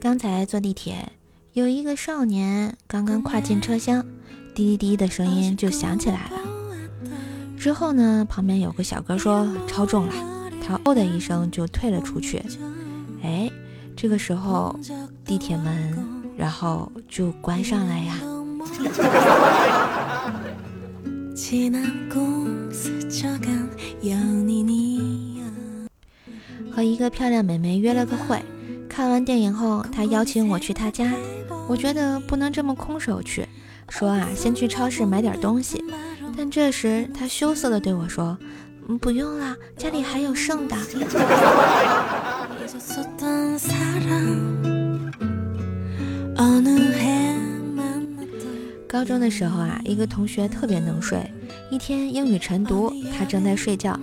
刚才坐地铁，有一个少年刚刚跨进车厢，滴滴滴的声音就响起来了。之后呢，旁边有个小哥说超重了，他哦的一声就退了出去。哎，这个时候地铁门然后就关上了呀。和一个漂亮美眉约了个会，看完电影后，他邀请我去他家。我觉得不能这么空手去，说啊，先去超市买点东西。但这时他羞涩的对我说：“嗯，不用了，家里还有剩的。”高中的时候啊，一个同学特别能睡。一天英语晨读，他正在睡觉。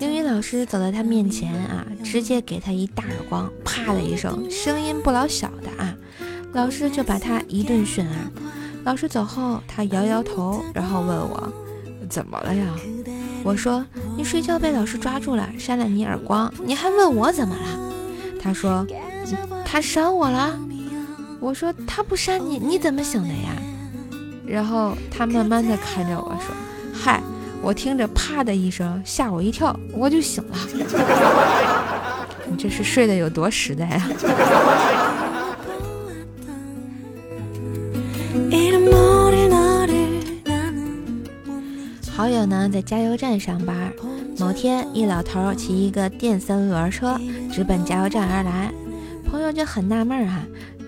英语老师走到他面前啊，直接给他一大耳光，啪的一声，声音不老小的啊。老师就把他一顿训啊。老师走后，他摇摇头，然后问我怎么了呀？我说你睡觉被老师抓住了，扇了你耳光，你还问我怎么了？他说他扇我了。我说他不扇你，你怎么醒的呀？然后他慢慢的看着我说，嗨。我听着啪的一声，吓我一跳，我就醒了。你这是睡得有多实在啊？好友呢在加油站上班，某天一老头骑一个电三轮车直奔加油站而来，朋友就很纳闷啊，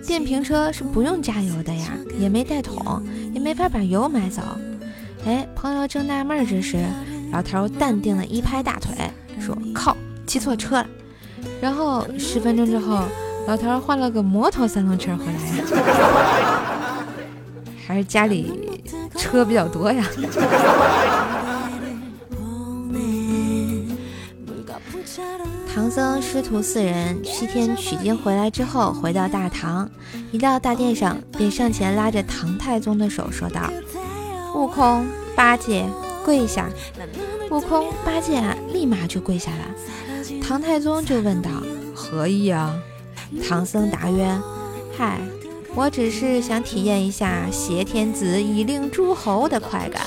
电瓶车是不用加油的呀，也没带桶，也没法把油买走。哎，朋友正纳闷之时，老头淡定的一拍大腿，说：“靠，骑错车了。”然后十分钟之后，老头换了个摩托三轮车回来呀，还是家里车比较多呀。唐僧师徒四人西天取经回来之后，回到大唐，一到大殿上，便上前拉着唐太宗的手说道。悟空、八戒跪下，悟空、八戒立马就跪下了。唐太宗就问道：“何意啊？”唐僧答曰：“嗨，我只是想体验一下挟天子以令诸侯的快感。”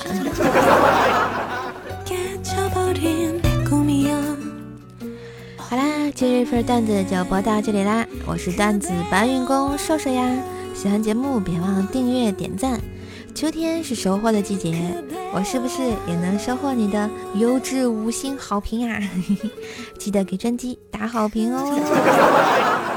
好啦，今日份段子就播到这里啦！我是段子搬运工瘦瘦呀，喜欢节目别忘订阅点赞。秋天是收获的季节，我是不是也能收获你的优质五星好评啊？记得给专辑打好评哦！